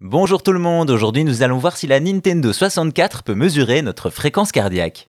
Bonjour tout le monde, aujourd'hui nous allons voir si la Nintendo 64 peut mesurer notre fréquence cardiaque.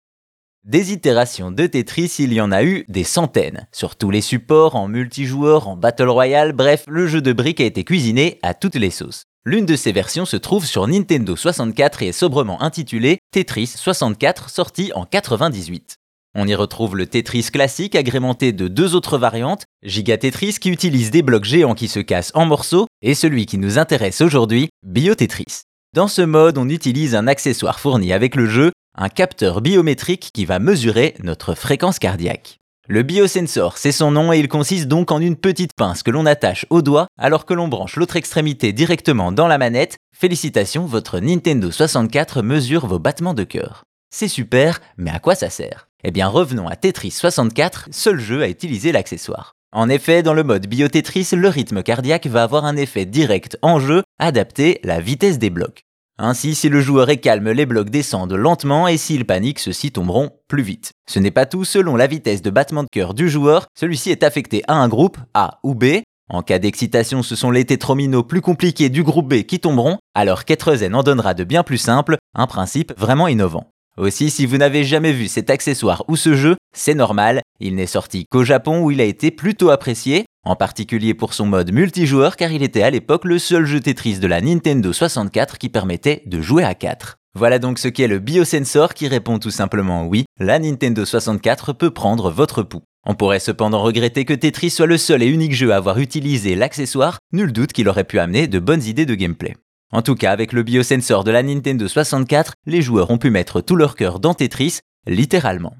Des itérations de Tetris, il y en a eu des centaines, sur tous les supports, en multijoueur, en Battle Royale, bref, le jeu de briques a été cuisiné à toutes les sauces. L'une de ces versions se trouve sur Nintendo 64 et est sobrement intitulée Tetris 64, sorti en 98. On y retrouve le Tetris classique agrémenté de deux autres variantes, Giga Tetris qui utilise des blocs géants qui se cassent en morceaux, et celui qui nous intéresse aujourd'hui, Biotetris. Dans ce mode, on utilise un accessoire fourni avec le jeu, un capteur biométrique qui va mesurer notre fréquence cardiaque. Le biosensor, c'est son nom et il consiste donc en une petite pince que l'on attache au doigt alors que l'on branche l'autre extrémité directement dans la manette. Félicitations, votre Nintendo 64 mesure vos battements de cœur. C'est super, mais à quoi ça sert? Eh bien revenons à Tetris 64, seul jeu à utiliser l'accessoire. En effet, dans le mode Biotetris, le rythme cardiaque va avoir un effet direct en jeu, adapté la vitesse des blocs. Ainsi, si le joueur est calme, les blocs descendent lentement et s'il panique, ceux-ci tomberont plus vite. Ce n'est pas tout, selon la vitesse de battement de cœur du joueur, celui-ci est affecté à un groupe, A ou B. En cas d'excitation, ce sont les tétrominos plus compliqués du groupe B qui tomberont, alors qu'Etrezen en donnera de bien plus simples, un principe vraiment innovant. Aussi, si vous n'avez jamais vu cet accessoire ou ce jeu, c'est normal, il n'est sorti qu'au Japon où il a été plutôt apprécié, en particulier pour son mode multijoueur car il était à l'époque le seul jeu Tetris de la Nintendo 64 qui permettait de jouer à 4. Voilà donc ce qu'est le biosensor qui répond tout simplement oui, la Nintendo 64 peut prendre votre pouls. On pourrait cependant regretter que Tetris soit le seul et unique jeu à avoir utilisé l'accessoire, nul doute qu'il aurait pu amener de bonnes idées de gameplay. En tout cas, avec le biosensor de la Nintendo 64, les joueurs ont pu mettre tout leur cœur dans Tetris, littéralement.